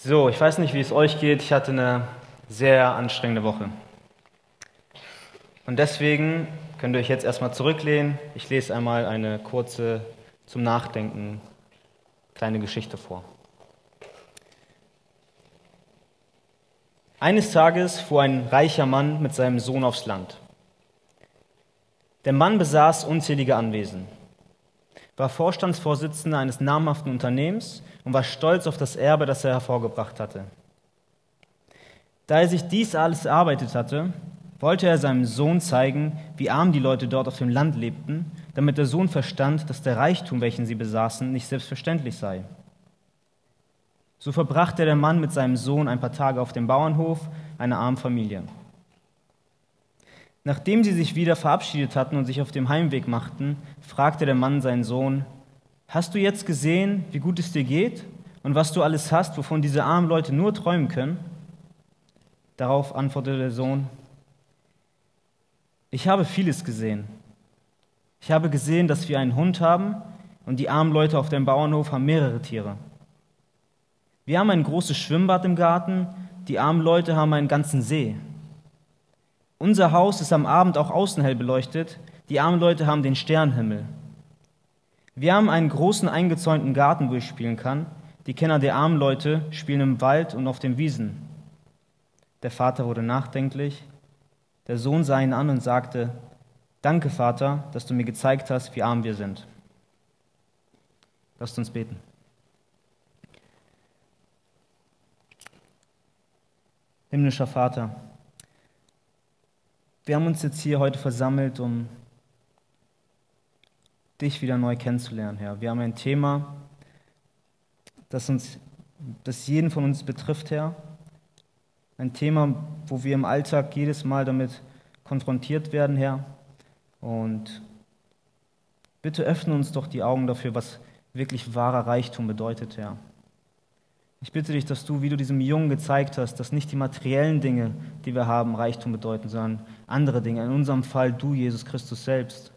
So, ich weiß nicht, wie es euch geht. Ich hatte eine sehr anstrengende Woche. Und deswegen könnt ihr euch jetzt erstmal zurücklehnen. Ich lese einmal eine kurze zum Nachdenken kleine Geschichte vor. Eines Tages fuhr ein reicher Mann mit seinem Sohn aufs Land. Der Mann besaß unzählige Anwesen, war Vorstandsvorsitzender eines namhaften Unternehmens und war stolz auf das Erbe, das er hervorgebracht hatte. Da er sich dies alles erarbeitet hatte, wollte er seinem Sohn zeigen, wie arm die Leute dort auf dem Land lebten, damit der Sohn verstand, dass der Reichtum, welchen sie besaßen, nicht selbstverständlich sei. So verbrachte der Mann mit seinem Sohn ein paar Tage auf dem Bauernhof einer armen Familie. Nachdem sie sich wieder verabschiedet hatten und sich auf dem Heimweg machten, fragte der Mann seinen Sohn, Hast du jetzt gesehen, wie gut es dir geht und was du alles hast, wovon diese armen Leute nur träumen können? Darauf antwortete der Sohn, ich habe vieles gesehen. Ich habe gesehen, dass wir einen Hund haben und die armen Leute auf dem Bauernhof haben mehrere Tiere. Wir haben ein großes Schwimmbad im Garten, die armen Leute haben einen ganzen See. Unser Haus ist am Abend auch außen hell beleuchtet, die armen Leute haben den Sternenhimmel. Wir haben einen großen eingezäunten Garten, wo ich spielen kann. Die Kenner der armen Leute spielen im Wald und auf den Wiesen. Der Vater wurde nachdenklich. Der Sohn sah ihn an und sagte, Danke, Vater, dass du mir gezeigt hast, wie arm wir sind. Lasst uns beten. Himmlischer Vater, wir haben uns jetzt hier heute versammelt, um dich wieder neu kennenzulernen, Herr. Wir haben ein Thema, das uns, das jeden von uns betrifft, Herr. Ein Thema, wo wir im Alltag jedes Mal damit konfrontiert werden, Herr. Und bitte öffne uns doch die Augen dafür, was wirklich wahrer Reichtum bedeutet, Herr. Ich bitte dich, dass du, wie du diesem Jungen gezeigt hast, dass nicht die materiellen Dinge, die wir haben, Reichtum bedeuten, sondern andere Dinge. In unserem Fall du, Jesus Christus selbst.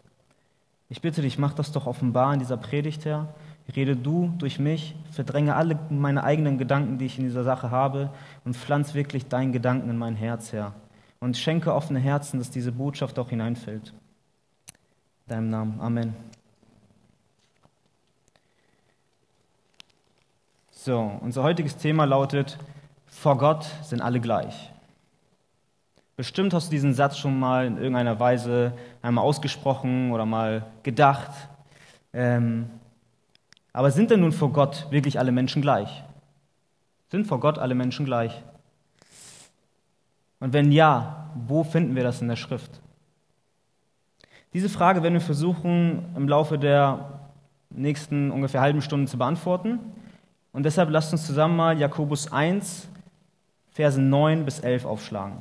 Ich bitte dich, mach das doch offenbar in dieser Predigt, Herr. Rede du durch mich, verdränge alle meine eigenen Gedanken, die ich in dieser Sache habe, und pflanz wirklich deinen Gedanken in mein Herz, Herr. Und schenke offene Herzen, dass diese Botschaft auch hineinfällt. In deinem Namen. Amen. So, unser heutiges Thema lautet: Vor Gott sind alle gleich. Bestimmt hast du diesen Satz schon mal in irgendeiner Weise einmal ausgesprochen oder mal gedacht. Ähm, aber sind denn nun vor Gott wirklich alle Menschen gleich? Sind vor Gott alle Menschen gleich? Und wenn ja, wo finden wir das in der Schrift? Diese Frage werden wir versuchen im Laufe der nächsten ungefähr halben Stunde zu beantworten. Und deshalb lasst uns zusammen mal Jakobus 1, Verse 9 bis 11 aufschlagen.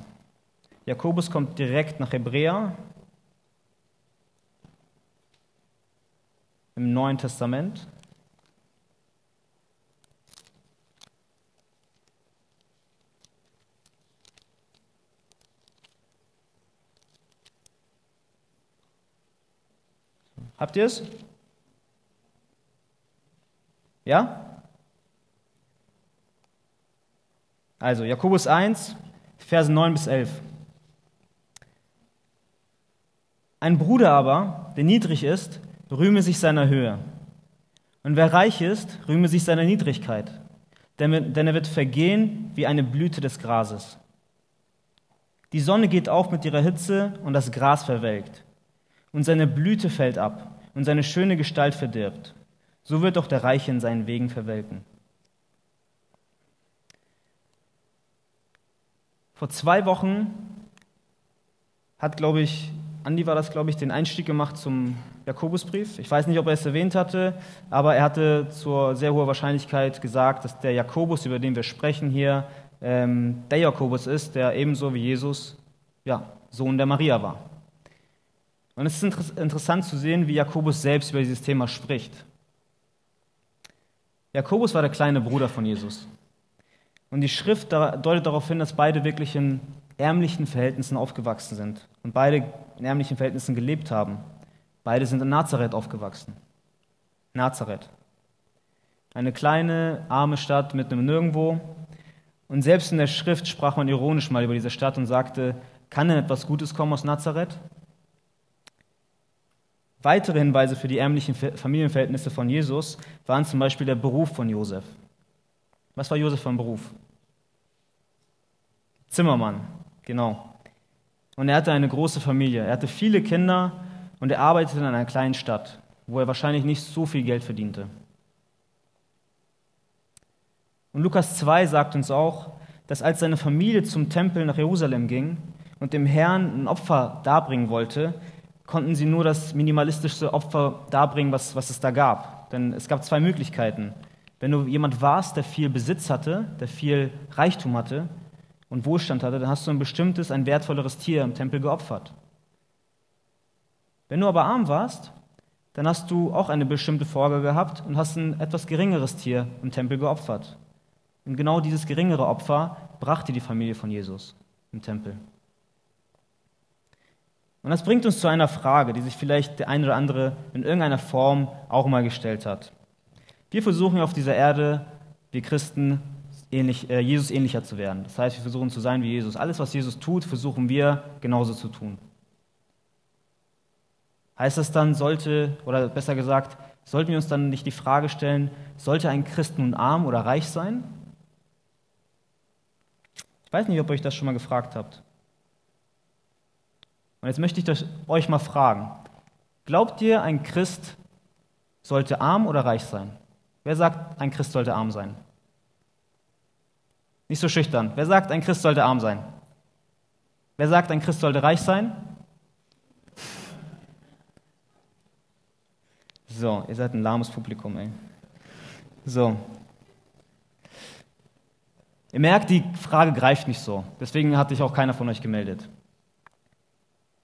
Jakobus kommt direkt nach Hebräer im Neuen Testament. Habt ihr es? Ja? Also Jakobus 1, Verse 9 bis 11. Ein Bruder aber, der niedrig ist, rühme sich seiner Höhe. Und wer reich ist, rühme sich seiner Niedrigkeit, denn er wird vergehen wie eine Blüte des Grases. Die Sonne geht auf mit ihrer Hitze und das Gras verwelkt, und seine Blüte fällt ab und seine schöne Gestalt verdirbt. So wird auch der Reiche in seinen Wegen verwelken. Vor zwei Wochen hat, glaube ich, Andi war das, glaube ich, den Einstieg gemacht zum Jakobusbrief. Ich weiß nicht, ob er es erwähnt hatte, aber er hatte zur sehr hohen Wahrscheinlichkeit gesagt, dass der Jakobus, über den wir sprechen hier, ähm, der Jakobus ist, der ebenso wie Jesus ja, Sohn der Maria war. Und es ist interessant zu sehen, wie Jakobus selbst über dieses Thema spricht. Jakobus war der kleine Bruder von Jesus. Und die Schrift deutet darauf hin, dass beide wirklich in ärmlichen Verhältnissen aufgewachsen sind und beide in ärmlichen Verhältnissen gelebt haben. Beide sind in Nazareth aufgewachsen. Nazareth. Eine kleine, arme Stadt mit einem Nirgendwo. Und selbst in der Schrift sprach man ironisch mal über diese Stadt und sagte, kann denn etwas Gutes kommen aus Nazareth? Weitere Hinweise für die ärmlichen Familienverhältnisse von Jesus waren zum Beispiel der Beruf von Josef. Was war Josef von Beruf? Zimmermann, genau. Und er hatte eine große Familie. Er hatte viele Kinder und er arbeitete in einer kleinen Stadt, wo er wahrscheinlich nicht so viel Geld verdiente. Und Lukas 2 sagt uns auch, dass als seine Familie zum Tempel nach Jerusalem ging und dem Herrn ein Opfer darbringen wollte, konnten sie nur das minimalistischste Opfer darbringen, was, was es da gab. Denn es gab zwei Möglichkeiten. Wenn du jemand warst, der viel Besitz hatte, der viel Reichtum hatte und Wohlstand hatte, dann hast du ein bestimmtes, ein wertvolleres Tier im Tempel geopfert. Wenn du aber arm warst, dann hast du auch eine bestimmte Folge gehabt und hast ein etwas geringeres Tier im Tempel geopfert. Und genau dieses geringere Opfer brachte die Familie von Jesus im Tempel. Und das bringt uns zu einer Frage, die sich vielleicht der eine oder andere in irgendeiner Form auch mal gestellt hat. Wir versuchen auf dieser Erde, wir Christen, ähnlich, äh, Jesus ähnlicher zu werden. Das heißt, wir versuchen zu sein wie Jesus. Alles, was Jesus tut, versuchen wir genauso zu tun. Heißt das dann, sollte, oder besser gesagt, sollten wir uns dann nicht die Frage stellen, sollte ein Christ nun arm oder reich sein? Ich weiß nicht, ob ihr euch das schon mal gefragt habt. Und jetzt möchte ich euch mal fragen, glaubt ihr, ein Christ sollte arm oder reich sein? Wer sagt, ein Christ sollte arm sein? Nicht so schüchtern. Wer sagt, ein Christ sollte arm sein? Wer sagt, ein Christ sollte reich sein? So, ihr seid ein lahmes Publikum, ey. So, Ihr merkt, die Frage greift nicht so. Deswegen hat sich auch keiner von euch gemeldet.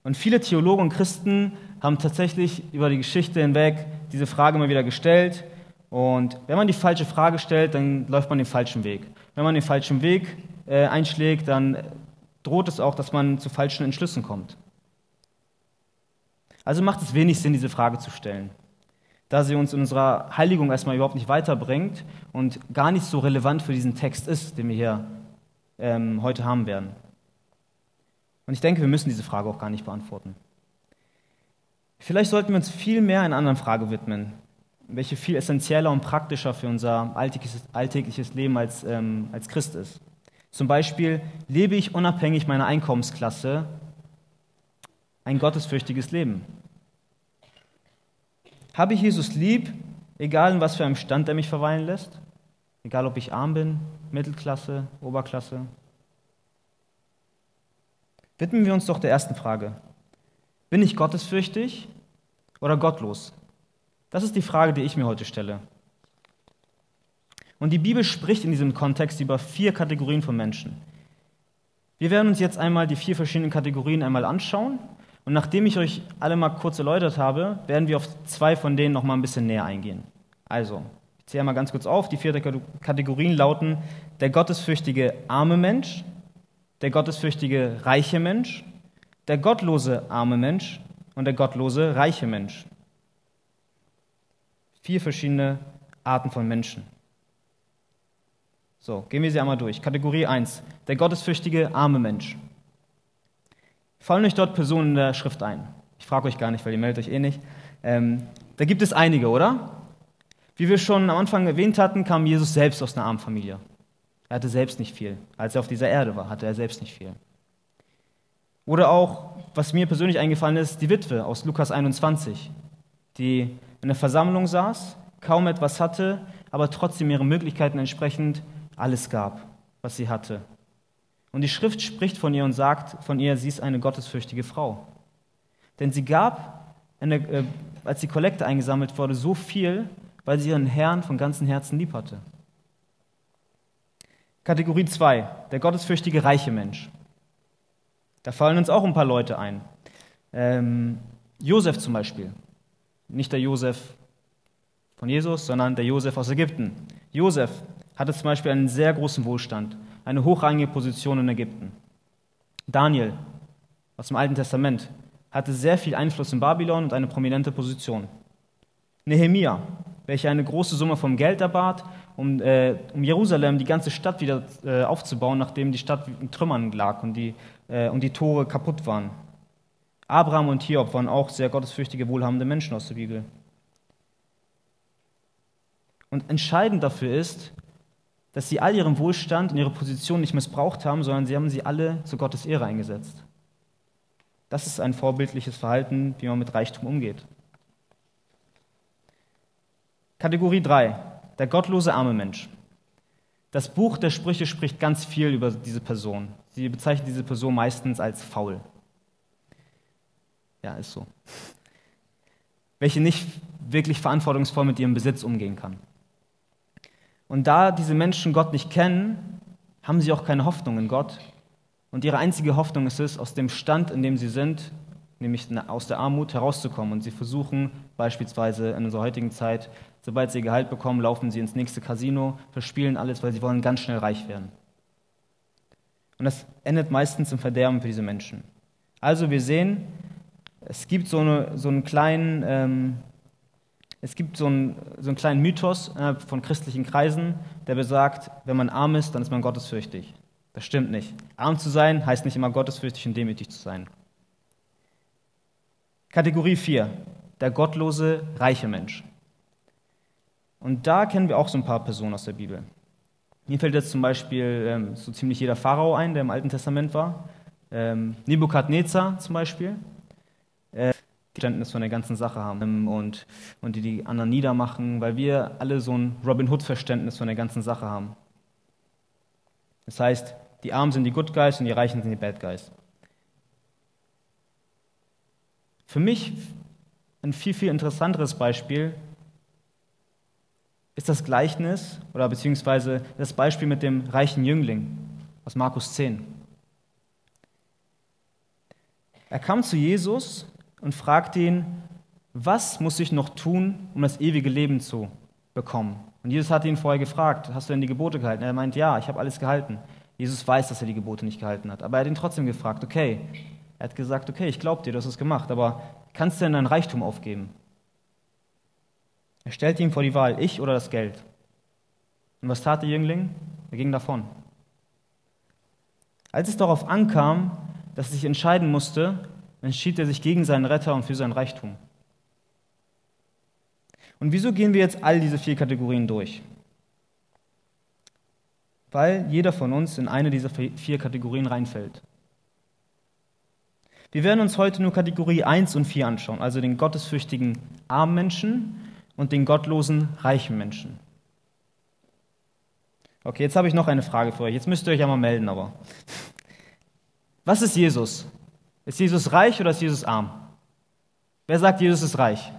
Und viele Theologen und Christen haben tatsächlich über die Geschichte hinweg diese Frage immer wieder gestellt. Und wenn man die falsche Frage stellt, dann läuft man den falschen Weg. Wenn man den falschen Weg äh, einschlägt, dann droht es auch, dass man zu falschen Entschlüssen kommt. Also macht es wenig Sinn, diese Frage zu stellen da sie uns in unserer Heiligung erstmal überhaupt nicht weiterbringt und gar nicht so relevant für diesen Text ist, den wir hier ähm, heute haben werden. Und ich denke, wir müssen diese Frage auch gar nicht beantworten. Vielleicht sollten wir uns viel mehr einer anderen Frage widmen, welche viel essentieller und praktischer für unser alltägliches, Leben als, ähm, als Christ ist. Zum Beispiel, lebe ich unabhängig meiner Einkommensklasse ein gottesfürchtiges Leben? Habe ich Jesus lieb, egal in was für einem Stand er mich verweilen lässt? Egal ob ich arm bin, Mittelklasse, Oberklasse? Widmen wir uns doch der ersten Frage. Bin ich gottesfürchtig oder gottlos? Das ist die Frage, die ich mir heute stelle. Und die Bibel spricht in diesem Kontext über vier Kategorien von Menschen. Wir werden uns jetzt einmal die vier verschiedenen Kategorien einmal anschauen und nachdem ich euch alle mal kurz erläutert habe, werden wir auf zwei von denen noch mal ein bisschen näher eingehen. Also, ich zähle mal ganz kurz auf. Die vier Kategorien lauten der gottesfürchtige arme Mensch, der gottesfürchtige reiche Mensch, der gottlose arme Mensch und der gottlose reiche Mensch. Vier verschiedene Arten von Menschen. So, gehen wir sie einmal durch. Kategorie 1, der gottesfürchtige arme Mensch. Fallen euch dort Personen in der Schrift ein? Ich frage euch gar nicht, weil ihr meldet euch eh nicht. Ähm, da gibt es einige, oder? Wie wir schon am Anfang erwähnt hatten, kam Jesus selbst aus einer armen Familie. Er hatte selbst nicht viel. Als er auf dieser Erde war, hatte er selbst nicht viel. Oder auch, was mir persönlich eingefallen ist, die Witwe aus Lukas 21, die in der Versammlung saß, kaum etwas hatte, aber trotzdem ihren Möglichkeiten entsprechend alles gab, was sie hatte. Und die Schrift spricht von ihr und sagt von ihr, sie ist eine gottesfürchtige Frau. Denn sie gab, eine, äh, als die Kollekte eingesammelt wurde, so viel, weil sie ihren Herrn von ganzem Herzen lieb hatte. Kategorie 2, der gottesfürchtige reiche Mensch. Da fallen uns auch ein paar Leute ein. Ähm, Josef zum Beispiel. Nicht der Josef von Jesus, sondern der Josef aus Ägypten. Josef hatte zum Beispiel einen sehr großen Wohlstand eine hochrangige Position in Ägypten. Daniel aus dem Alten Testament hatte sehr viel Einfluss in Babylon und eine prominente Position. Nehemia, welcher eine große Summe vom Geld erbat um, äh, um Jerusalem, die ganze Stadt wieder äh, aufzubauen, nachdem die Stadt in Trümmern lag und die, äh, und die Tore kaputt waren. Abraham und Hiob waren auch sehr gottesfürchtige, wohlhabende Menschen aus der Bibel. Und entscheidend dafür ist, dass sie all ihren Wohlstand und ihre Position nicht missbraucht haben, sondern sie haben sie alle zu Gottes Ehre eingesetzt. Das ist ein vorbildliches Verhalten, wie man mit Reichtum umgeht. Kategorie 3. Der gottlose arme Mensch. Das Buch der Sprüche spricht ganz viel über diese Person. Sie bezeichnet diese Person meistens als faul. Ja, ist so. Welche nicht wirklich verantwortungsvoll mit ihrem Besitz umgehen kann. Und da diese Menschen Gott nicht kennen, haben sie auch keine Hoffnung in Gott. Und ihre einzige Hoffnung ist es, aus dem Stand, in dem sie sind, nämlich aus der Armut herauszukommen. Und sie versuchen beispielsweise in unserer heutigen Zeit, sobald sie Gehalt bekommen, laufen sie ins nächste Casino, verspielen alles, weil sie wollen ganz schnell reich werden. Und das endet meistens im Verderben für diese Menschen. Also wir sehen, es gibt so, eine, so einen kleinen ähm, es gibt so einen, so einen kleinen Mythos von christlichen Kreisen, der besagt, wenn man arm ist, dann ist man gottesfürchtig. Das stimmt nicht. Arm zu sein heißt nicht immer gottesfürchtig und demütig zu sein. Kategorie 4, der gottlose, reiche Mensch. Und da kennen wir auch so ein paar Personen aus der Bibel. Mir fällt jetzt zum Beispiel ähm, so ziemlich jeder Pharao ein, der im Alten Testament war. Ähm, Nebukadnezar zum Beispiel. Verständnis von der ganzen Sache haben und, und die die anderen niedermachen, weil wir alle so ein Robin Hood-Verständnis von der ganzen Sache haben. Das heißt, die Armen sind die Good Guys und die Reichen sind die Bad Guys. Für mich ein viel, viel interessanteres Beispiel ist das Gleichnis oder beziehungsweise das Beispiel mit dem reichen Jüngling aus Markus 10. Er kam zu Jesus und fragte ihn, was muss ich noch tun, um das ewige Leben zu bekommen? Und Jesus hatte ihn vorher gefragt, hast du denn die Gebote gehalten? Er meint, ja, ich habe alles gehalten. Jesus weiß, dass er die Gebote nicht gehalten hat, aber er hat ihn trotzdem gefragt, okay. Er hat gesagt, okay, ich glaube dir, du hast es gemacht, aber kannst du denn dein Reichtum aufgeben? Er stellte ihm vor die Wahl, ich oder das Geld. Und was tat der Jüngling? Er ging davon. Als es darauf ankam, dass er sich entscheiden musste, entschied er sich gegen seinen Retter und für sein Reichtum. Und wieso gehen wir jetzt all diese vier Kategorien durch? Weil jeder von uns in eine dieser vier Kategorien reinfällt. Wir werden uns heute nur Kategorie 1 und 4 anschauen, also den gottesfürchtigen armen Menschen und den gottlosen reichen Menschen. Okay, jetzt habe ich noch eine Frage für euch. Jetzt müsst ihr euch ja mal melden, aber. Was ist Jesus? Ist Jesus reich oder ist Jesus arm? Wer sagt, Jesus ist reich?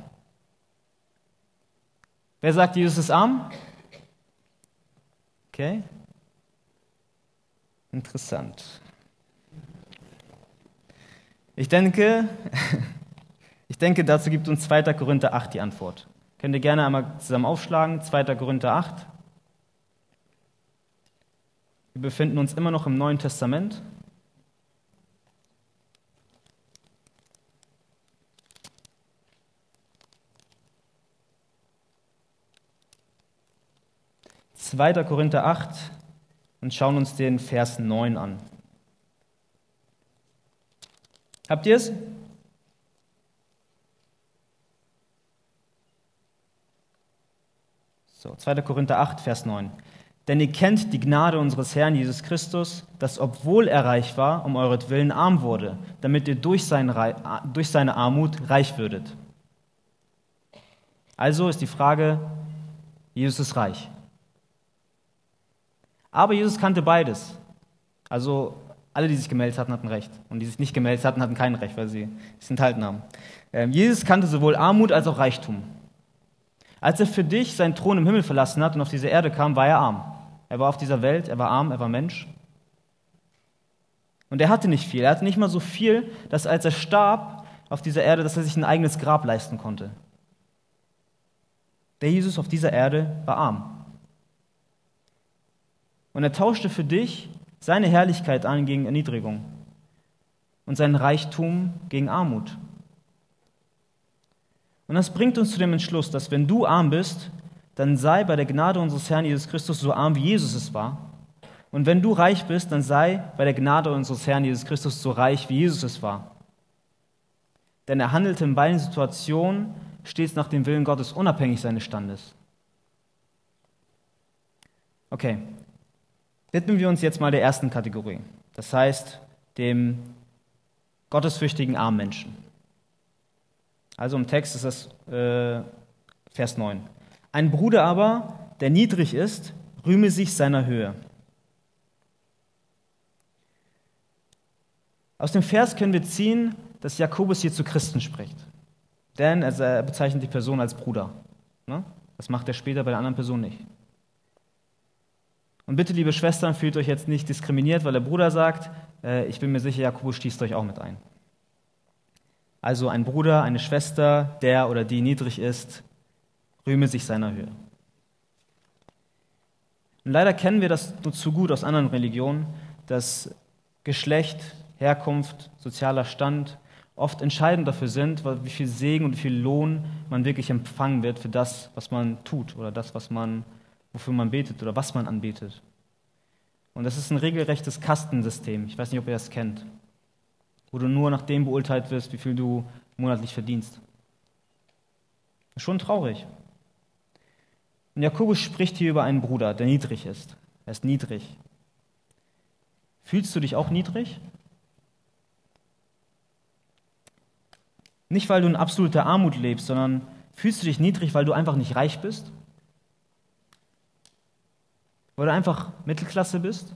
Wer sagt, Jesus ist arm? Okay. Interessant. Ich denke, ich denke, dazu gibt uns 2. Korinther 8 die Antwort. Könnt ihr gerne einmal zusammen aufschlagen, 2. Korinther 8. Wir befinden uns immer noch im Neuen Testament. 2. Korinther 8 und schauen uns den Vers 9 an. Habt ihr es? So, 2. Korinther 8, Vers 9. Denn ihr kennt die Gnade unseres Herrn Jesus Christus, dass obwohl er reich war, um euretwillen arm wurde, damit ihr durch, durch seine Armut reich würdet. Also ist die Frage, Jesus ist reich. Aber Jesus kannte beides. Also alle, die sich gemeldet hatten, hatten Recht. Und die sich nicht gemeldet hatten, hatten kein Recht, weil sie es enthalten haben. Ähm, Jesus kannte sowohl Armut als auch Reichtum. Als er für dich seinen Thron im Himmel verlassen hat und auf diese Erde kam, war er arm. Er war auf dieser Welt, er war arm, er war Mensch. Und er hatte nicht viel. Er hatte nicht mal so viel, dass als er starb auf dieser Erde, dass er sich ein eigenes Grab leisten konnte. Der Jesus auf dieser Erde war arm. Und er tauschte für dich seine Herrlichkeit an gegen Erniedrigung und seinen Reichtum gegen Armut. Und das bringt uns zu dem Entschluss, dass wenn du arm bist, dann sei bei der Gnade unseres Herrn Jesus Christus so arm, wie Jesus es war. Und wenn du reich bist, dann sei bei der Gnade unseres Herrn Jesus Christus so reich, wie Jesus es war. Denn er handelte in beiden Situationen stets nach dem Willen Gottes, unabhängig seines Standes. Okay, widmen wir uns jetzt mal der ersten Kategorie, das heißt dem gottesfürchtigen armen Menschen. Also im Text ist das äh, Vers 9. Ein Bruder aber, der niedrig ist, rühme sich seiner Höhe. Aus dem Vers können wir ziehen, dass Jakobus hier zu Christen spricht. Denn er bezeichnet die Person als Bruder. Ne? Das macht er später bei der anderen Person nicht. Und bitte, liebe Schwestern, fühlt euch jetzt nicht diskriminiert, weil der Bruder sagt, äh, ich bin mir sicher, Jakobus stießt euch auch mit ein. Also ein Bruder, eine Schwester, der oder die niedrig ist, rühme sich seiner Höhe. Und leider kennen wir das nur zu gut aus anderen Religionen, dass Geschlecht, Herkunft, sozialer Stand oft entscheidend dafür sind, wie viel Segen und wie viel Lohn man wirklich empfangen wird für das, was man tut oder das, was man, wofür man betet oder was man anbetet. Und das ist ein regelrechtes Kastensystem. Ich weiß nicht, ob ihr das kennt wo du nur nach dem beurteilt wirst, wie viel du monatlich verdienst. Schon traurig. Und Jakobus spricht hier über einen Bruder, der niedrig ist. Er ist niedrig. Fühlst du dich auch niedrig? Nicht, weil du in absoluter Armut lebst, sondern fühlst du dich niedrig, weil du einfach nicht reich bist? Weil du einfach Mittelklasse bist?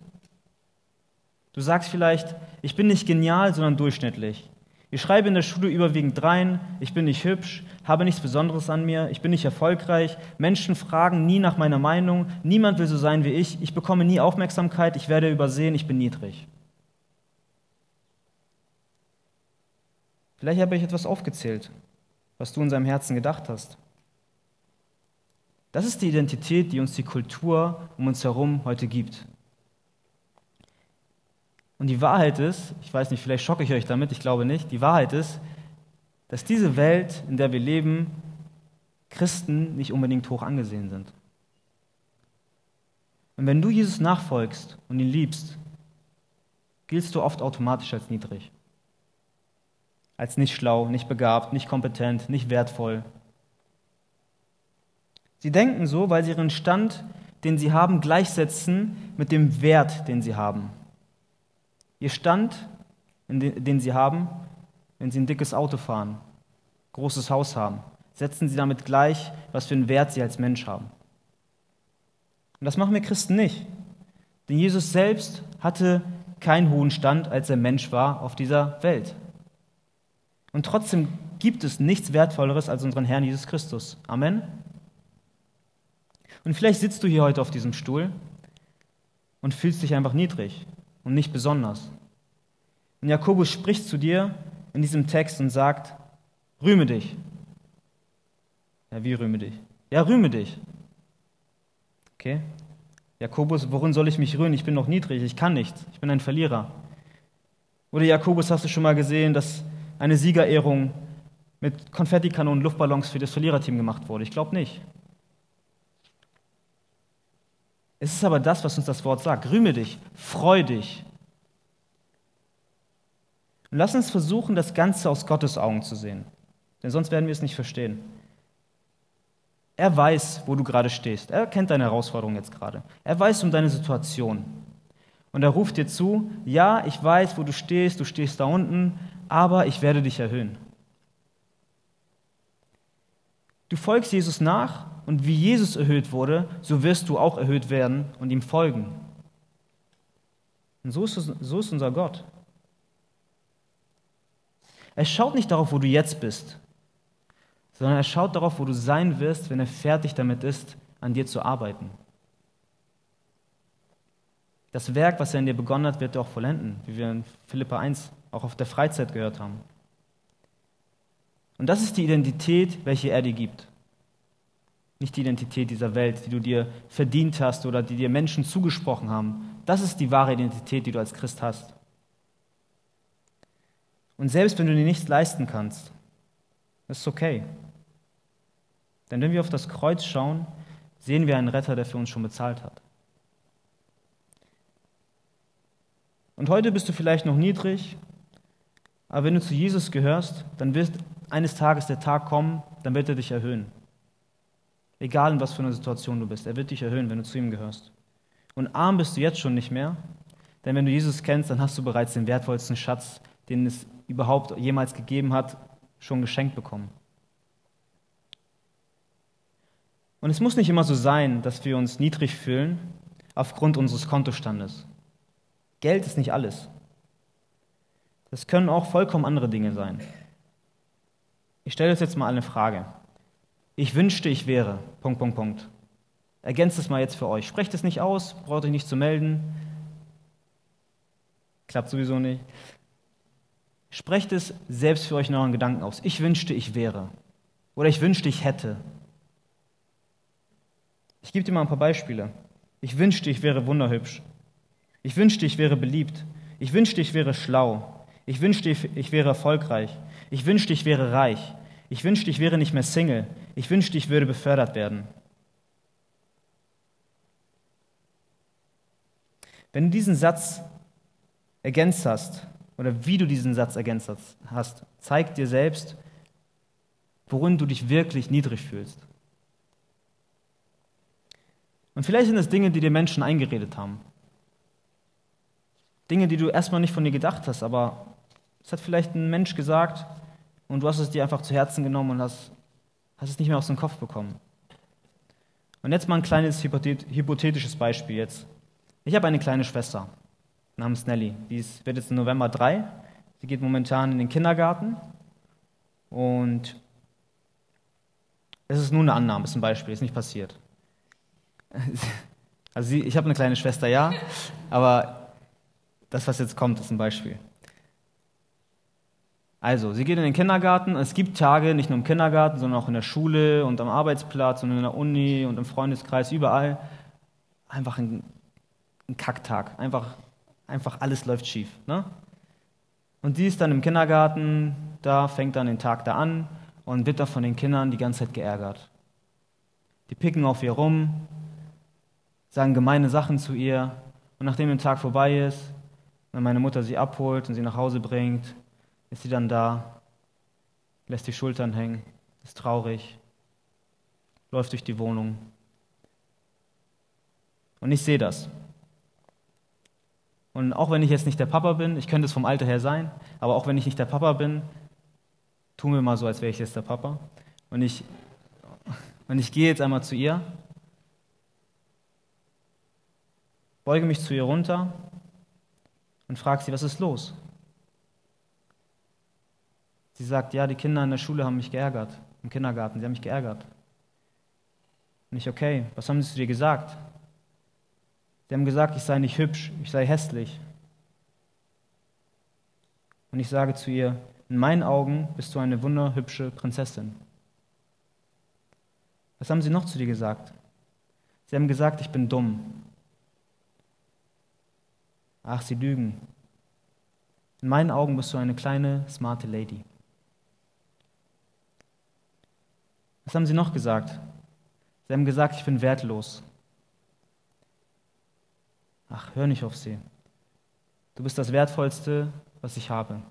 Du sagst vielleicht, ich bin nicht genial, sondern durchschnittlich. Ich schreibe in der Schule überwiegend dreien, ich bin nicht hübsch, habe nichts Besonderes an mir, ich bin nicht erfolgreich, Menschen fragen nie nach meiner Meinung, niemand will so sein wie ich, ich bekomme nie Aufmerksamkeit, ich werde übersehen, ich bin niedrig. Vielleicht habe ich etwas aufgezählt, was du in seinem Herzen gedacht hast. Das ist die Identität, die uns die Kultur um uns herum heute gibt. Und die Wahrheit ist, ich weiß nicht, vielleicht schocke ich euch damit, ich glaube nicht, die Wahrheit ist, dass diese Welt, in der wir leben, Christen nicht unbedingt hoch angesehen sind. Und wenn du Jesus nachfolgst und ihn liebst, giltst du oft automatisch als niedrig. Als nicht schlau, nicht begabt, nicht kompetent, nicht wertvoll. Sie denken so, weil sie ihren Stand, den sie haben, gleichsetzen mit dem Wert, den sie haben. Ihr Stand, den Sie haben, wenn Sie ein dickes Auto fahren, großes Haus haben, setzen Sie damit gleich, was für einen Wert Sie als Mensch haben. Und das machen wir Christen nicht. Denn Jesus selbst hatte keinen hohen Stand, als er Mensch war auf dieser Welt. Und trotzdem gibt es nichts Wertvolleres als unseren Herrn Jesus Christus. Amen. Und vielleicht sitzt du hier heute auf diesem Stuhl und fühlst dich einfach niedrig und nicht besonders. Und Jakobus spricht zu dir in diesem Text und sagt, rühme dich. Ja, wie rühme dich? Ja, rühme dich. Okay? Jakobus, worin soll ich mich rühmen? Ich bin noch niedrig, ich kann nichts, ich bin ein Verlierer. Oder Jakobus, hast du schon mal gesehen, dass eine Siegerehrung mit Konfettikanonen und Luftballons für das Verliererteam gemacht wurde? Ich glaube nicht. Es ist aber das, was uns das Wort sagt. Rühme dich, freu dich. Und lass uns versuchen, das Ganze aus Gottes Augen zu sehen. Denn sonst werden wir es nicht verstehen. Er weiß, wo du gerade stehst. Er kennt deine Herausforderung jetzt gerade. Er weiß um deine Situation. Und er ruft dir zu, ja, ich weiß, wo du stehst, du stehst da unten, aber ich werde dich erhöhen. Du folgst Jesus nach und wie Jesus erhöht wurde, so wirst du auch erhöht werden und ihm folgen. Und so ist, so ist unser Gott. Er schaut nicht darauf, wo du jetzt bist, sondern er schaut darauf, wo du sein wirst, wenn er fertig damit ist, an dir zu arbeiten. Das Werk, was er in dir begonnen hat, wird er auch vollenden, wie wir in Philippa 1 auch auf der Freizeit gehört haben. Und das ist die Identität, welche er dir gibt. Nicht die Identität dieser Welt, die du dir verdient hast oder die dir Menschen zugesprochen haben. Das ist die wahre Identität, die du als Christ hast. Und selbst wenn du dir nichts leisten kannst, ist okay. Denn wenn wir auf das Kreuz schauen, sehen wir einen Retter, der für uns schon bezahlt hat. Und heute bist du vielleicht noch niedrig, aber wenn du zu Jesus gehörst, dann wird eines Tages der Tag kommen, dann wird er dich erhöhen. Egal in was für einer Situation du bist, er wird dich erhöhen, wenn du zu ihm gehörst. Und arm bist du jetzt schon nicht mehr, denn wenn du Jesus kennst, dann hast du bereits den wertvollsten Schatz, den es überhaupt jemals gegeben hat, schon geschenkt bekommen. Und es muss nicht immer so sein, dass wir uns niedrig fühlen aufgrund unseres Kontostandes. Geld ist nicht alles. Das können auch vollkommen andere Dinge sein. Ich stelle jetzt mal eine Frage. Ich wünschte, ich wäre. Punkt, Punkt, Punkt. Ergänzt es mal jetzt für euch. Sprecht es nicht aus, braucht euch nicht zu melden. Klappt sowieso nicht. Sprecht es selbst für euch in euren Gedanken aus. Ich wünschte, ich wäre. Oder ich wünschte, ich hätte. Ich gebe dir mal ein paar Beispiele. Ich wünschte, ich wäre wunderhübsch. Ich wünschte, ich wäre beliebt. Ich wünschte, ich wäre schlau. Ich wünschte, ich wäre erfolgreich. Ich wünschte, ich wäre reich. Ich wünschte, ich wäre nicht mehr Single. Ich wünschte, ich würde befördert werden. Wenn du diesen Satz ergänzt hast, oder wie du diesen Satz ergänzt hast, zeigt dir selbst, worin du dich wirklich niedrig fühlst. Und vielleicht sind es Dinge, die dir Menschen eingeredet haben. Dinge, die du erstmal nicht von dir gedacht hast, aber es hat vielleicht ein Mensch gesagt und du hast es dir einfach zu Herzen genommen und hast, hast es nicht mehr aus dem Kopf bekommen. Und jetzt mal ein kleines hypothetisches Beispiel jetzt. Ich habe eine kleine Schwester namens Nelly. Die ist, wird jetzt im November drei. Sie geht momentan in den Kindergarten und es ist nur eine Annahme, ist ein Beispiel, ist nicht passiert. Also sie, ich habe eine kleine Schwester, ja, aber das, was jetzt kommt, ist ein Beispiel. Also, sie geht in den Kindergarten. Es gibt Tage, nicht nur im Kindergarten, sondern auch in der Schule und am Arbeitsplatz und in der Uni und im Freundeskreis, überall. Einfach ein, ein Kacktag. Einfach einfach alles läuft schief. Ne? Und die ist dann im Kindergarten, da fängt dann den Tag da an und wird dann von den Kindern die ganze Zeit geärgert. Die picken auf ihr rum, sagen gemeine Sachen zu ihr und nachdem der Tag vorbei ist, wenn meine Mutter sie abholt und sie nach Hause bringt, ist sie dann da, lässt die Schultern hängen, ist traurig, läuft durch die Wohnung. Und ich sehe das. Und auch wenn ich jetzt nicht der Papa bin, ich könnte es vom Alter her sein, aber auch wenn ich nicht der Papa bin, tun wir mal so, als wäre ich jetzt der Papa. Und ich, und ich gehe jetzt einmal zu ihr, beuge mich zu ihr runter und frage sie, was ist los? Sie sagt, ja, die Kinder in der Schule haben mich geärgert, im Kindergarten, sie haben mich geärgert. Und ich, okay, was haben sie zu dir gesagt? Sie haben gesagt, ich sei nicht hübsch, ich sei hässlich. Und ich sage zu ihr, in meinen Augen bist du eine wunderhübsche Prinzessin. Was haben sie noch zu dir gesagt? Sie haben gesagt, ich bin dumm. Ach, sie lügen. In meinen Augen bist du eine kleine, smarte Lady. Was haben sie noch gesagt? Sie haben gesagt, ich bin wertlos. Ach, hör nicht auf sie. Du bist das Wertvollste, was ich habe.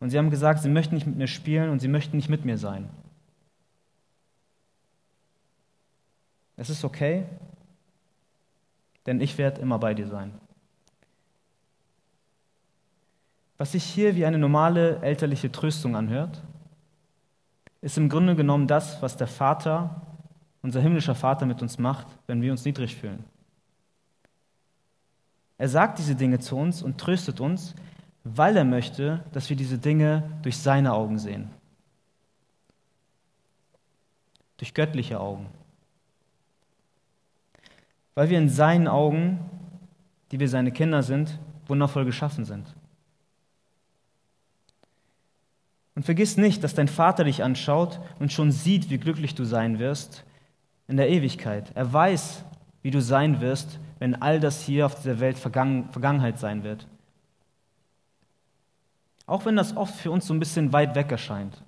Und sie haben gesagt, sie möchten nicht mit mir spielen und sie möchten nicht mit mir sein. Es ist okay, denn ich werde immer bei dir sein. Was sich hier wie eine normale elterliche Tröstung anhört, ist im Grunde genommen das, was der Vater unser himmlischer Vater mit uns macht, wenn wir uns niedrig fühlen. Er sagt diese Dinge zu uns und tröstet uns, weil er möchte, dass wir diese Dinge durch seine Augen sehen. Durch göttliche Augen. Weil wir in seinen Augen, die wir seine Kinder sind, wundervoll geschaffen sind. Und vergiss nicht, dass dein Vater dich anschaut und schon sieht, wie glücklich du sein wirst, in der Ewigkeit. Er weiß, wie du sein wirst, wenn all das hier auf dieser Welt Vergangen Vergangenheit sein wird. Auch wenn das oft für uns so ein bisschen weit weg erscheint.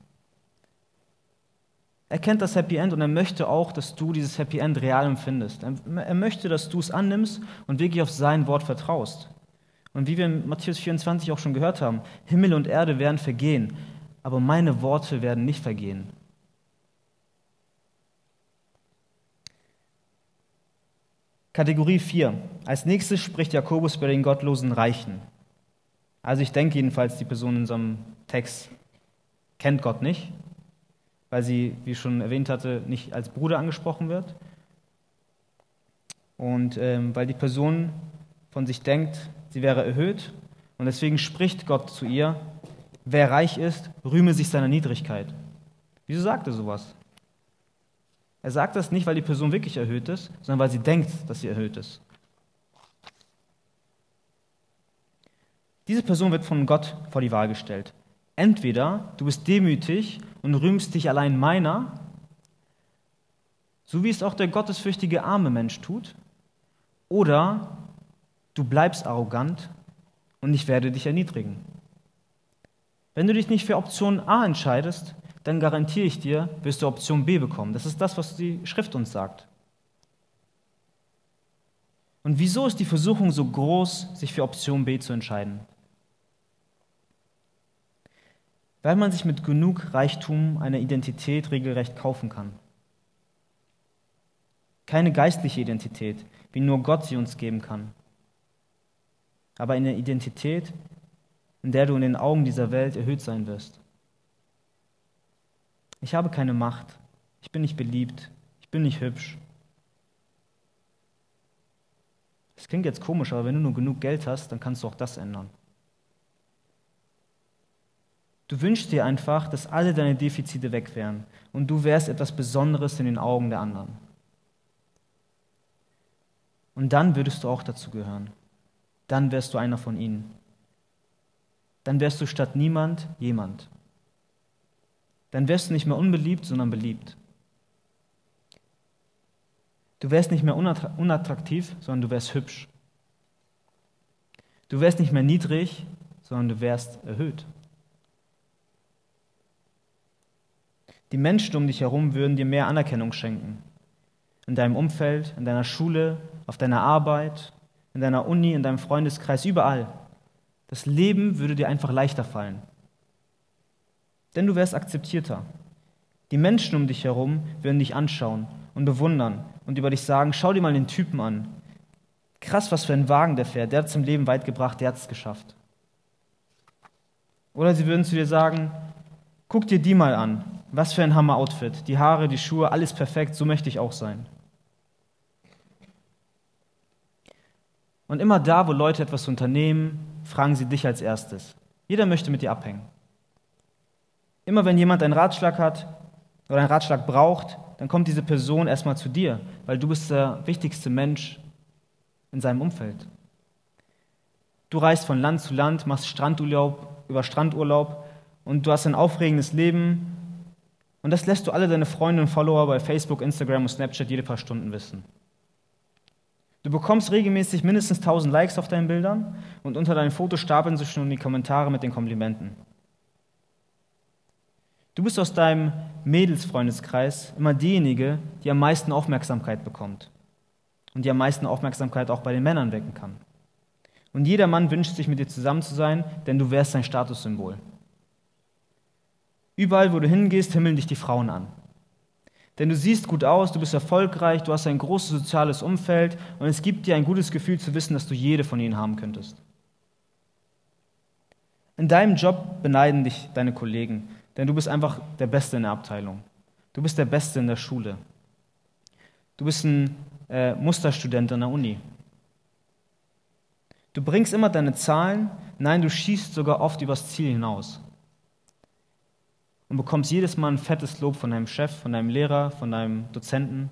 Er kennt das Happy End und er möchte auch, dass du dieses Happy End real empfindest. Er möchte, dass du es annimmst und wirklich auf sein Wort vertraust. Und wie wir in Matthäus 24 auch schon gehört haben, Himmel und Erde werden vergehen, aber meine Worte werden nicht vergehen. Kategorie 4. Als nächstes spricht Jakobus bei den gottlosen Reichen. Also ich denke jedenfalls, die Person in unserem Text kennt Gott nicht, weil sie, wie ich schon erwähnt hatte, nicht als Bruder angesprochen wird. Und ähm, weil die Person von sich denkt, sie wäre erhöht. Und deswegen spricht Gott zu ihr, wer reich ist, rühme sich seiner Niedrigkeit. Wieso sagt er sowas? Er sagt das nicht, weil die Person wirklich erhöht ist, sondern weil sie denkt, dass sie erhöht ist. Diese Person wird von Gott vor die Wahl gestellt. Entweder du bist demütig und rühmst dich allein meiner, so wie es auch der gottesfürchtige arme Mensch tut, oder du bleibst arrogant und ich werde dich erniedrigen. Wenn du dich nicht für Option A entscheidest, dann garantiere ich dir, wirst du Option B bekommen. Das ist das, was die Schrift uns sagt. Und wieso ist die Versuchung so groß, sich für Option B zu entscheiden? weil man sich mit genug Reichtum eine Identität regelrecht kaufen kann. Keine geistliche Identität, wie nur Gott sie uns geben kann, aber eine Identität, in der du in den Augen dieser Welt erhöht sein wirst. Ich habe keine Macht, ich bin nicht beliebt, ich bin nicht hübsch. Das klingt jetzt komisch, aber wenn du nur genug Geld hast, dann kannst du auch das ändern. Du wünschst dir einfach, dass alle deine Defizite weg wären und du wärst etwas Besonderes in den Augen der anderen. Und dann würdest du auch dazu gehören. Dann wärst du einer von ihnen. Dann wärst du statt niemand jemand. Dann wärst du nicht mehr unbeliebt, sondern beliebt. Du wärst nicht mehr unattraktiv, sondern du wärst hübsch. Du wärst nicht mehr niedrig, sondern du wärst erhöht. Die Menschen um dich herum würden dir mehr Anerkennung schenken. In deinem Umfeld, in deiner Schule, auf deiner Arbeit, in deiner Uni, in deinem Freundeskreis, überall. Das Leben würde dir einfach leichter fallen. Denn du wärst akzeptierter. Die Menschen um dich herum würden dich anschauen und bewundern und über dich sagen, schau dir mal den Typen an. Krass, was für ein Wagen der fährt. Der hat im Leben weit gebracht, der hat es geschafft. Oder sie würden zu dir sagen, guck dir die mal an. Was für ein Hammer-Outfit. Die Haare, die Schuhe, alles perfekt. So möchte ich auch sein. Und immer da, wo Leute etwas unternehmen, fragen sie dich als erstes. Jeder möchte mit dir abhängen. Immer wenn jemand einen Ratschlag hat oder einen Ratschlag braucht, dann kommt diese Person erstmal zu dir, weil du bist der wichtigste Mensch in seinem Umfeld. Du reist von Land zu Land, machst Strandurlaub über Strandurlaub und du hast ein aufregendes Leben und das lässt du alle deine Freunde und Follower bei Facebook, Instagram und Snapchat jede paar Stunden wissen. Du bekommst regelmäßig mindestens 1000 Likes auf deinen Bildern und unter deinen Fotos stapeln sich schon die Kommentare mit den Komplimenten. Du bist aus deinem Mädelsfreundeskreis immer diejenige, die am meisten Aufmerksamkeit bekommt und die am meisten Aufmerksamkeit auch bei den Männern wecken kann. Und jeder Mann wünscht sich mit dir zusammen zu sein, denn du wärst sein Statussymbol. Überall, wo du hingehst, himmeln dich die Frauen an. Denn du siehst gut aus, du bist erfolgreich, du hast ein großes soziales Umfeld und es gibt dir ein gutes Gefühl zu wissen, dass du jede von ihnen haben könntest. In deinem Job beneiden dich deine Kollegen, denn du bist einfach der Beste in der Abteilung. Du bist der Beste in der Schule. Du bist ein äh, Musterstudent an der Uni. Du bringst immer deine Zahlen, nein, du schießt sogar oft übers Ziel hinaus und bekommst jedes Mal ein fettes Lob von deinem Chef, von deinem Lehrer, von deinem Dozenten.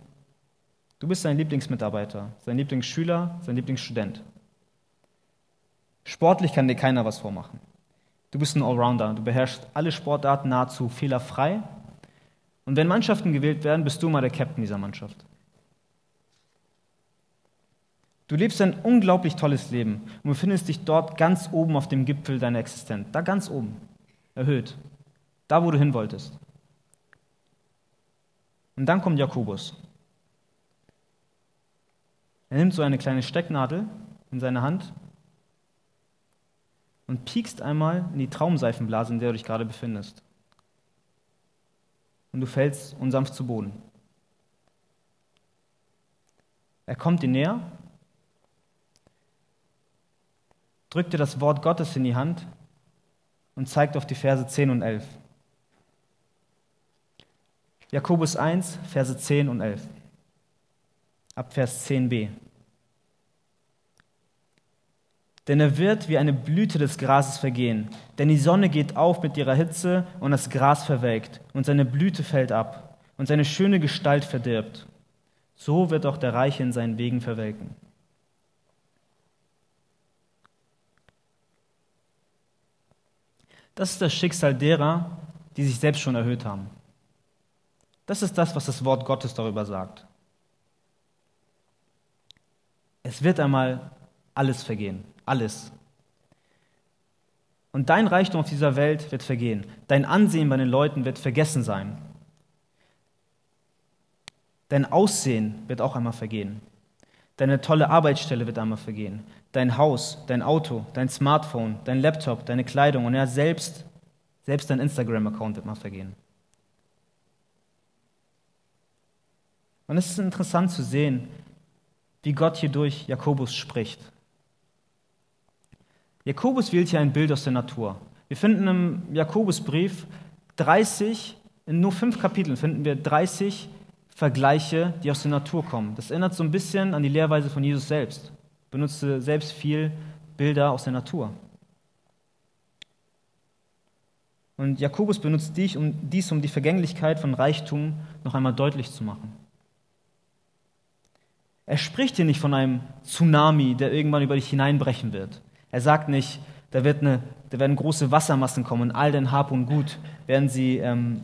Du bist sein Lieblingsmitarbeiter, sein Lieblingsschüler, sein Lieblingsstudent. Sportlich kann dir keiner was vormachen. Du bist ein Allrounder, du beherrschst alle Sportarten nahezu fehlerfrei. Und wenn Mannschaften gewählt werden, bist du mal der Captain dieser Mannschaft. Du lebst ein unglaublich tolles Leben und befindest dich dort ganz oben auf dem Gipfel deiner Existenz, da ganz oben, erhöht. Da, wo du hin wolltest. Und dann kommt Jakobus. Er nimmt so eine kleine Stecknadel in seine Hand und piekst einmal in die Traumseifenblase, in der du dich gerade befindest. Und du fällst unsanft zu Boden. Er kommt dir näher, drückt dir das Wort Gottes in die Hand und zeigt auf die Verse 10 und 11. Jakobus 1, Verse 10 und 11. Ab Vers 10b. Denn er wird wie eine Blüte des Grases vergehen, denn die Sonne geht auf mit ihrer Hitze und das Gras verwelkt und seine Blüte fällt ab und seine schöne Gestalt verdirbt. So wird auch der Reiche in seinen Wegen verwelken. Das ist das Schicksal derer, die sich selbst schon erhöht haben. Das ist das, was das Wort Gottes darüber sagt. Es wird einmal alles vergehen, alles. Und dein Reichtum auf dieser Welt wird vergehen. Dein Ansehen bei den Leuten wird vergessen sein. Dein Aussehen wird auch einmal vergehen. Deine tolle Arbeitsstelle wird einmal vergehen. Dein Haus, dein Auto, dein Smartphone, dein Laptop, deine Kleidung und ja, selbst, selbst dein Instagram-Account wird mal vergehen. Und es ist interessant zu sehen, wie Gott hier durch Jakobus spricht. Jakobus wählt hier ein Bild aus der Natur. Wir finden im Jakobusbrief 30, in nur fünf Kapiteln finden wir 30 Vergleiche, die aus der Natur kommen. Das erinnert so ein bisschen an die Lehrweise von Jesus selbst. Benutzte selbst viel Bilder aus der Natur. Und Jakobus benutzt dies um, dies, um die Vergänglichkeit von Reichtum noch einmal deutlich zu machen. Er spricht hier nicht von einem Tsunami, der irgendwann über dich hineinbrechen wird. Er sagt nicht, da, wird eine, da werden große Wassermassen kommen und all dein Hab und Gut werden sie ähm,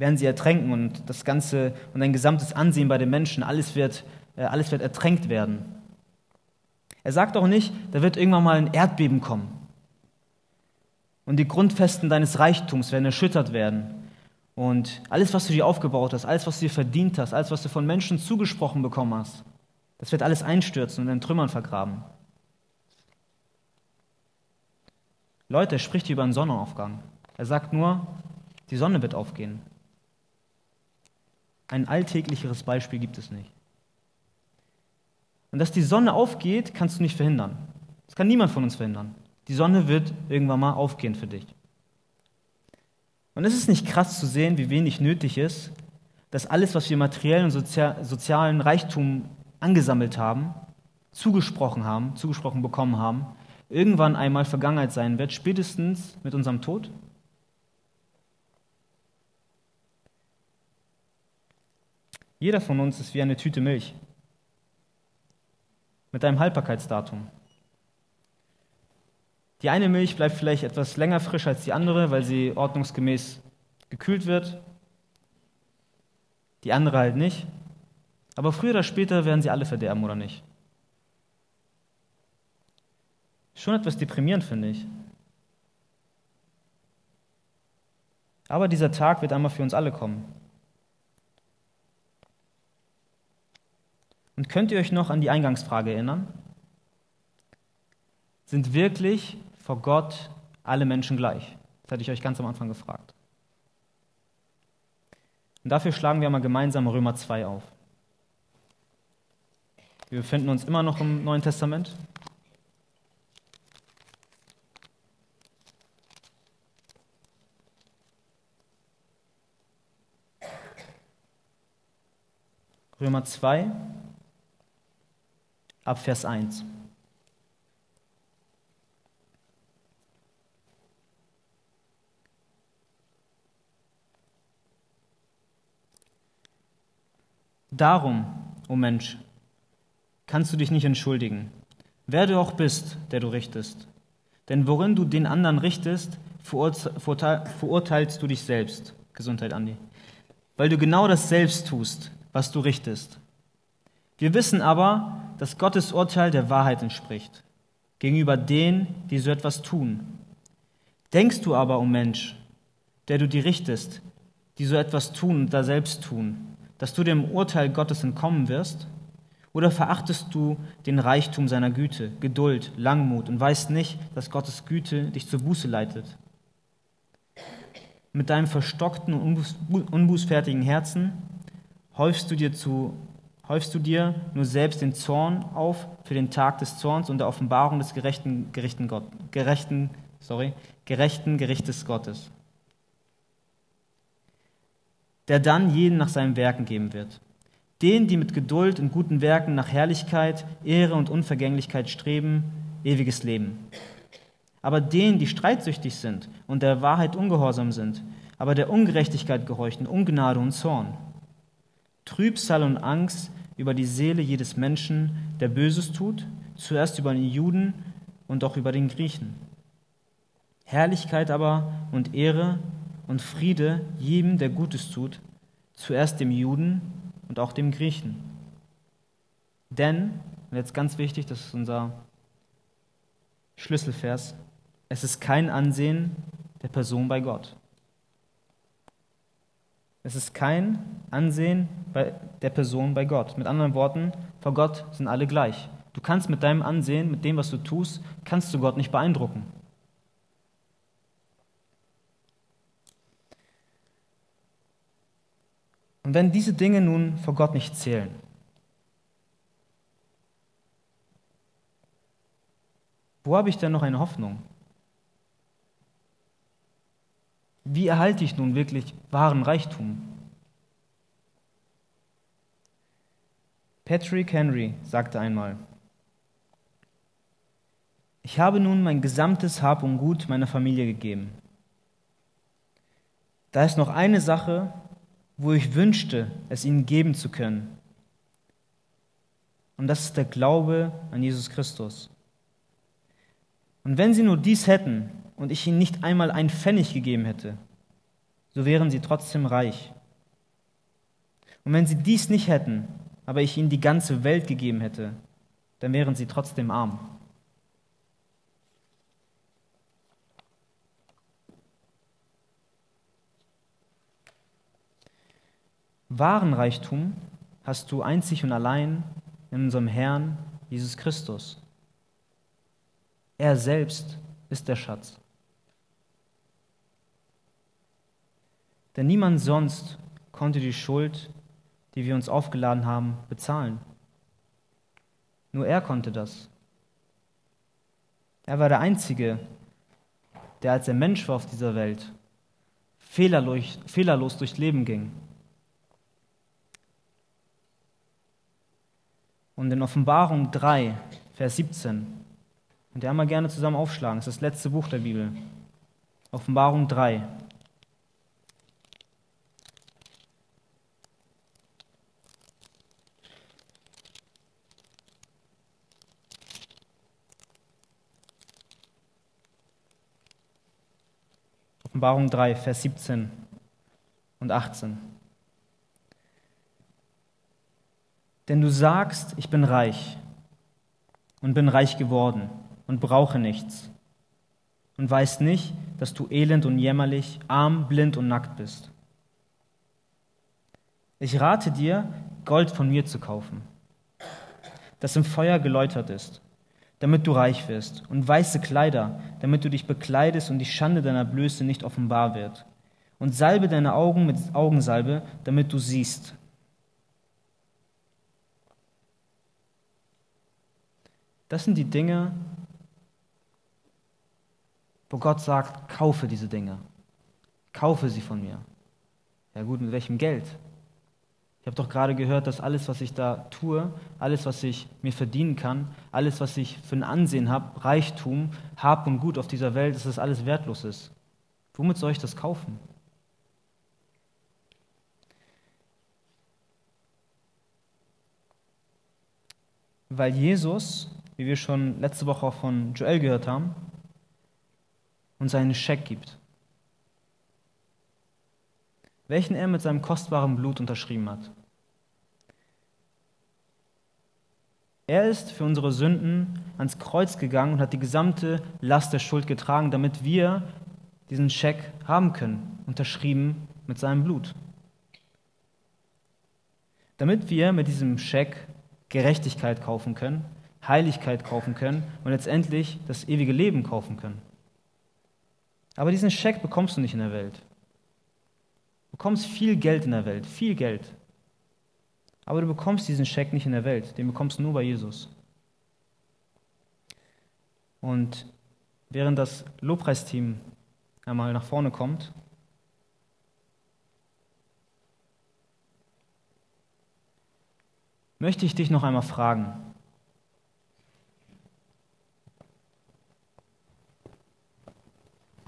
werden sie ertränken und das Ganze und ein gesamtes Ansehen bei den Menschen, alles wird, äh, alles wird ertränkt werden. Er sagt auch nicht, da wird irgendwann mal ein Erdbeben kommen und die Grundfesten deines Reichtums werden erschüttert werden. Und alles, was du dir aufgebaut hast, alles, was du dir verdient hast, alles, was du von Menschen zugesprochen bekommen hast, das wird alles einstürzen und in Trümmern vergraben. Leute, er spricht hier über einen Sonnenaufgang. Er sagt nur, die Sonne wird aufgehen. Ein alltäglicheres Beispiel gibt es nicht. Und dass die Sonne aufgeht, kannst du nicht verhindern. Das kann niemand von uns verhindern. Die Sonne wird irgendwann mal aufgehen für dich. Und es ist nicht krass zu sehen, wie wenig nötig ist, dass alles, was wir materiellen und sozialen Reichtum angesammelt haben, zugesprochen haben, zugesprochen bekommen haben, irgendwann einmal Vergangenheit sein wird, spätestens mit unserem Tod? Jeder von uns ist wie eine Tüte Milch mit einem Haltbarkeitsdatum. Die eine Milch bleibt vielleicht etwas länger frisch als die andere, weil sie ordnungsgemäß gekühlt wird. Die andere halt nicht. Aber früher oder später werden sie alle verderben, oder nicht? Schon etwas deprimierend, finde ich. Aber dieser Tag wird einmal für uns alle kommen. Und könnt ihr euch noch an die Eingangsfrage erinnern? Sind wirklich vor Gott alle Menschen gleich? Das hatte ich euch ganz am Anfang gefragt. Und dafür schlagen wir mal gemeinsam Römer 2 auf. Wir befinden uns immer noch im Neuen Testament. Römer 2, ab Vers 1. Darum, o oh Mensch, kannst du dich nicht entschuldigen, wer du auch bist, der du richtest. Denn worin du den anderen richtest, verurteilst du dich selbst. Gesundheit, Andi. Weil du genau das selbst tust, was du richtest. Wir wissen aber, dass Gottes Urteil der Wahrheit entspricht, gegenüber denen, die so etwas tun. Denkst du aber, o oh Mensch, der du die richtest, die so etwas tun und da selbst tun, dass du dem Urteil Gottes entkommen wirst? Oder verachtest du den Reichtum seiner Güte, Geduld, Langmut und weißt nicht, dass Gottes Güte dich zur Buße leitet? Mit deinem verstockten und unbußfertigen Herzen häufst du dir zu häufst du dir nur selbst den Zorn auf für den Tag des Zorns und der Offenbarung des gerechten, gerechten, Gott, gerechten, sorry, gerechten Gerichtes Gottes, der dann jeden nach seinen Werken geben wird. Denen, die mit Geduld und guten Werken nach Herrlichkeit, Ehre und Unvergänglichkeit streben, ewiges Leben. Aber denen, die streitsüchtig sind und der Wahrheit ungehorsam sind, aber der Ungerechtigkeit gehorchen, Ungnade und Zorn, Trübsal und Angst über die Seele jedes Menschen, der Böses tut, zuerst über den Juden und auch über den Griechen. Herrlichkeit aber und Ehre und Friede jedem, der Gutes tut, zuerst dem Juden und auch dem Griechen. Denn, und jetzt ganz wichtig, das ist unser Schlüsselvers, es ist kein Ansehen der Person bei Gott. Es ist kein Ansehen der Person bei Gott. Mit anderen Worten, vor Gott sind alle gleich. Du kannst mit deinem Ansehen, mit dem, was du tust, kannst du Gott nicht beeindrucken. Und wenn diese Dinge nun vor Gott nicht zählen, wo habe ich denn noch eine Hoffnung? Wie erhalte ich nun wirklich wahren Reichtum? Patrick Henry sagte einmal, ich habe nun mein gesamtes Hab und Gut meiner Familie gegeben. Da ist noch eine Sache, wo ich wünschte, es ihnen geben zu können. Und das ist der Glaube an Jesus Christus. Und wenn sie nur dies hätten, und ich ihnen nicht einmal einen Pfennig gegeben hätte, so wären sie trotzdem reich. Und wenn sie dies nicht hätten, aber ich ihnen die ganze Welt gegeben hätte, dann wären sie trotzdem arm. Wahren Reichtum hast du einzig und allein in unserem Herrn Jesus Christus. Er selbst ist der Schatz. Denn niemand sonst konnte die Schuld, die wir uns aufgeladen haben, bezahlen. Nur er konnte das. Er war der Einzige, der als er Mensch war auf dieser Welt fehlerlos, fehlerlos durchs Leben ging. Und in Offenbarung 3, Vers 17, und der einmal gerne zusammen aufschlagen, das ist das letzte Buch der Bibel. Offenbarung 3, Offenbarung 3, Vers 17 und 18. Denn du sagst, ich bin reich und bin reich geworden und brauche nichts und weißt nicht, dass du elend und jämmerlich, arm, blind und nackt bist. Ich rate dir, Gold von mir zu kaufen, das im Feuer geläutert ist damit du reich wirst, und weiße Kleider, damit du dich bekleidest und die Schande deiner Blöße nicht offenbar wird. Und salbe deine Augen mit Augensalbe, damit du siehst. Das sind die Dinge, wo Gott sagt, kaufe diese Dinge. Kaufe sie von mir. Ja gut, mit welchem Geld? Ich habe doch gerade gehört, dass alles, was ich da tue, alles, was ich mir verdienen kann, alles, was ich für ein Ansehen habe, Reichtum, Hab und Gut auf dieser Welt, dass das alles wertlos ist. Womit soll ich das kaufen? Weil Jesus, wie wir schon letzte Woche auch von Joel gehört haben, uns einen Scheck gibt welchen er mit seinem kostbaren Blut unterschrieben hat. Er ist für unsere Sünden ans Kreuz gegangen und hat die gesamte Last der Schuld getragen, damit wir diesen Scheck haben können, unterschrieben mit seinem Blut. damit wir mit diesem Scheck Gerechtigkeit kaufen können, Heiligkeit kaufen können und letztendlich das ewige Leben kaufen können. Aber diesen Scheck bekommst du nicht in der Welt. Du bekommst viel Geld in der Welt, viel Geld. Aber du bekommst diesen Scheck nicht in der Welt, den bekommst du nur bei Jesus. Und während das Lobpreisteam einmal nach vorne kommt, möchte ich dich noch einmal fragen.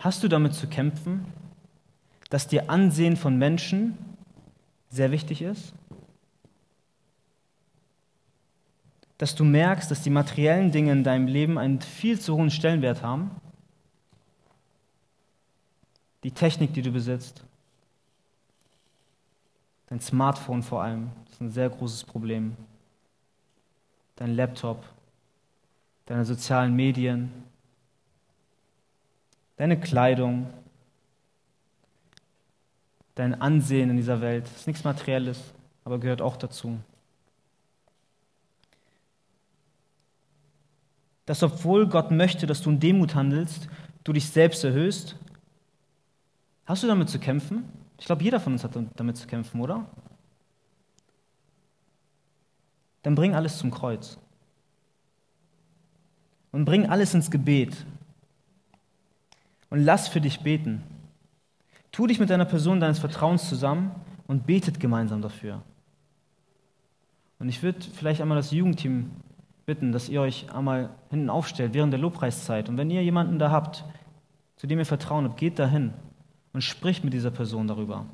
Hast du damit zu kämpfen, dass dir Ansehen von Menschen sehr wichtig ist? Dass du merkst, dass die materiellen Dinge in deinem Leben einen viel zu hohen Stellenwert haben? Die Technik, die du besitzt, dein Smartphone vor allem, ist ein sehr großes Problem. Dein Laptop, deine sozialen Medien, deine Kleidung, dein Ansehen in dieser Welt. Das ist nichts Materielles, aber gehört auch dazu. Dass obwohl Gott möchte, dass du in Demut handelst, du dich selbst erhöhst. Hast du damit zu kämpfen? Ich glaube, jeder von uns hat damit zu kämpfen, oder? Dann bring alles zum Kreuz. Und bring alles ins Gebet und lass für dich beten. Tu dich mit einer Person deines Vertrauens zusammen und betet gemeinsam dafür. Und ich würde vielleicht einmal das Jugendteam bitten, dass ihr euch einmal hinten aufstellt während der Lobpreiszeit. Und wenn ihr jemanden da habt, zu dem ihr Vertrauen habt, geht dahin und spricht mit dieser Person darüber.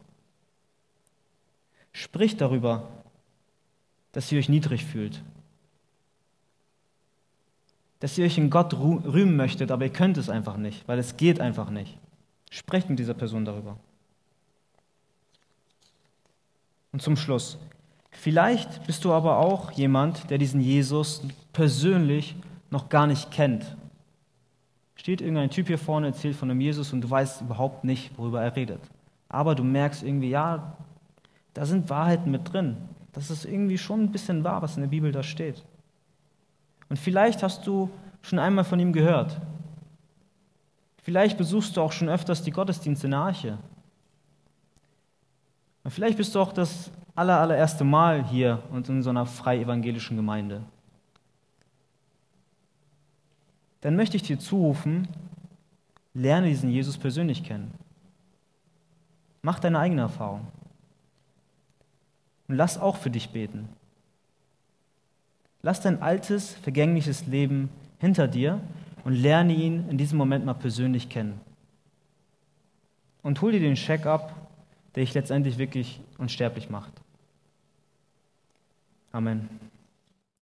Spricht darüber, dass ihr euch niedrig fühlt, dass ihr euch in Gott rühmen möchtet, aber ihr könnt es einfach nicht, weil es geht einfach nicht. Sprecht mit dieser Person darüber. Und zum Schluss, vielleicht bist du aber auch jemand, der diesen Jesus persönlich noch gar nicht kennt. Steht irgendein Typ hier vorne, erzählt von einem Jesus und du weißt überhaupt nicht, worüber er redet. Aber du merkst irgendwie, ja, da sind Wahrheiten mit drin. Das ist irgendwie schon ein bisschen wahr, was in der Bibel da steht. Und vielleicht hast du schon einmal von ihm gehört. Vielleicht besuchst du auch schon öfters die Gottesdienste in der Arche. Und vielleicht bist du auch das aller, allererste Mal hier und in so einer frei evangelischen Gemeinde. Dann möchte ich dir zurufen, lerne diesen Jesus persönlich kennen. Mach deine eigene Erfahrung. Und lass auch für dich beten. Lass dein altes, vergängliches Leben hinter dir und lerne ihn in diesem Moment mal persönlich kennen. Und hol dir den Check ab, der dich letztendlich wirklich unsterblich macht. Amen.